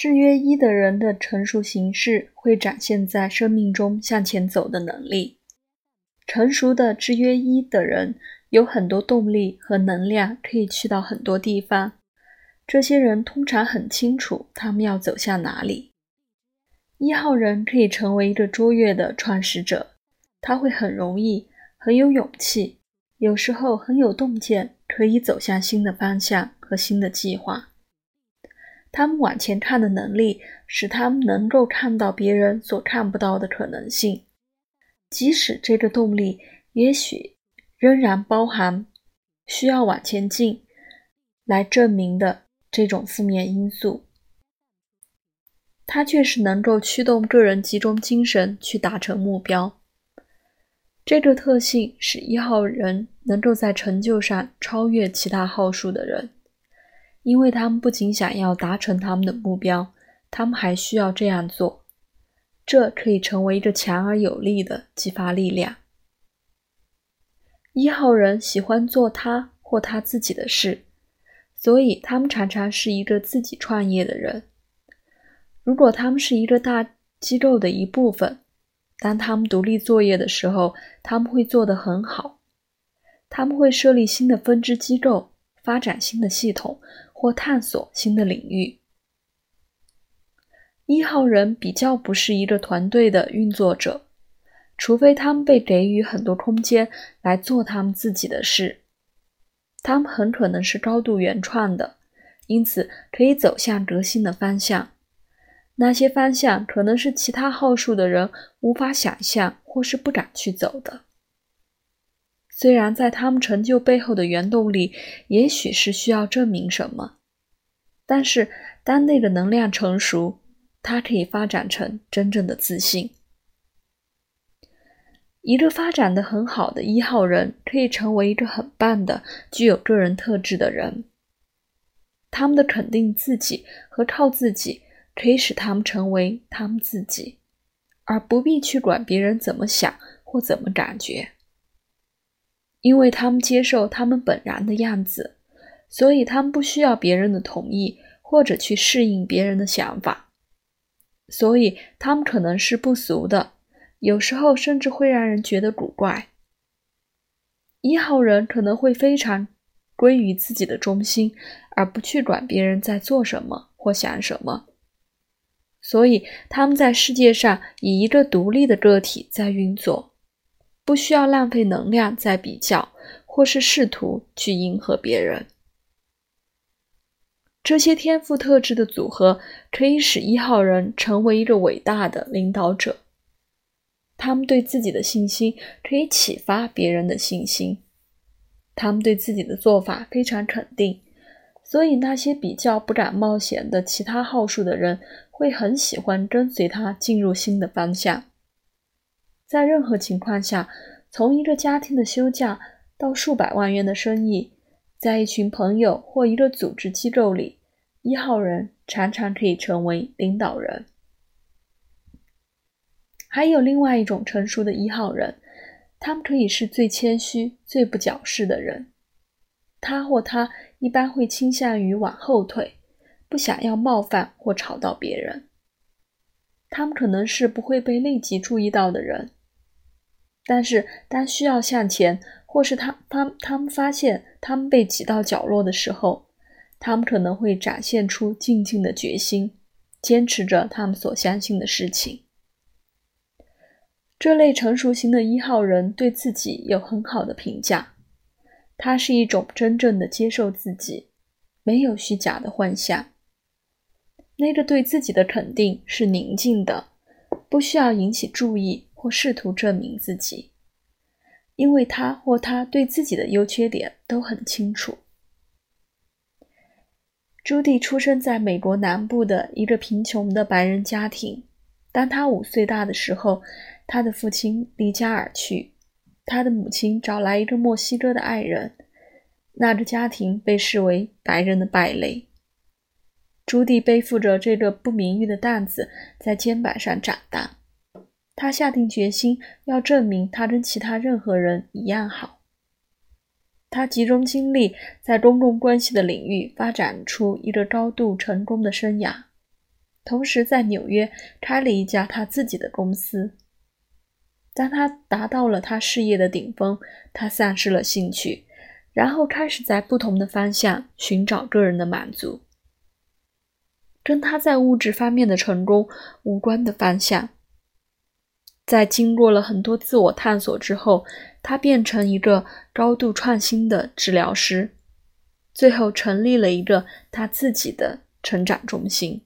制约一的人的成熟形式会展现在生命中向前走的能力。成熟的制约一的人有很多动力和能量，可以去到很多地方。这些人通常很清楚他们要走向哪里。一号人可以成为一个卓越的创始者，他会很容易、很有勇气，有时候很有洞见，可以走向新的方向和新的计划。他们往前看的能力，使他们能够看到别人所看不到的可能性，即使这个动力也许仍然包含需要往前进来证明的。这种负面因素，它却是能够驱动个人集中精神去达成目标。这个特性使一号人能够在成就上超越其他号数的人，因为他们不仅想要达成他们的目标，他们还需要这样做。这可以成为一个强而有力的激发力量。一号人喜欢做他或他自己的事。所以，他们常常是一个自己创业的人。如果他们是一个大机构的一部分，当他们独立作业的时候，他们会做得很好。他们会设立新的分支机构，发展新的系统，或探索新的领域。一号人比较不是一个团队的运作者，除非他们被给予很多空间来做他们自己的事。他们很可能是高度原创的，因此可以走向革新的方向。那些方向可能是其他号数的人无法想象或是不敢去走的。虽然在他们成就背后的原动力也许是需要证明什么，但是当那个能量成熟，它可以发展成真正的自信。一个发展的很好的一号人可以成为一个很棒的、具有个人特质的人。他们的肯定自己和靠自己可以使他们成为他们自己，而不必去管别人怎么想或怎么感觉。因为他们接受他们本然的样子，所以他们不需要别人的同意或者去适应别人的想法。所以他们可能是不俗的。有时候甚至会让人觉得古怪。一号人可能会非常归于自己的中心，而不去管别人在做什么或想什么，所以他们在世界上以一个独立的个体在运作，不需要浪费能量在比较或是试图去迎合别人。这些天赋特质的组合可以使一号人成为一个伟大的领导者。他们对自己的信心可以启发别人的信心，他们对自己的做法非常肯定，所以那些比较不敢冒险的其他号数的人会很喜欢跟随他进入新的方向。在任何情况下，从一个家庭的休假到数百万元的生意，在一群朋友或一个组织机构里，一号人常常可以成为领导人。还有另外一种成熟的一号人，他们可以是最谦虚、最不矫饰的人。他或她一般会倾向于往后退，不想要冒犯或吵到别人。他们可能是不会被立即注意到的人，但是当需要向前，或是他他他们发现他们被挤到角落的时候，他们可能会展现出静静的决心，坚持着他们所相信的事情。这类成熟型的一号人对自己有很好的评价，他是一种真正的接受自己，没有虚假的幻想。那个对自己的肯定是宁静的，不需要引起注意或试图证明自己，因为他或他对自己的优缺点都很清楚。朱迪出生在美国南部的一个贫穷的白人家庭，当他五岁大的时候。他的父亲离家而去，他的母亲找来一个墨西哥的爱人，那个家庭被视为白人的败类。朱棣背负着这个不名誉的担子在肩膀上长大，他下定决心要证明他跟其他任何人一样好。他集中精力在公共关系的领域发展出一个高度成功的生涯。同时在纽约开了一家他自己的公司。当他达到了他事业的顶峰，他丧失了兴趣，然后开始在不同的方向寻找个人的满足，跟他在物质方面的成功无关的方向。在经过了很多自我探索之后，他变成一个高度创新的治疗师，最后成立了一个他自己的成长中心。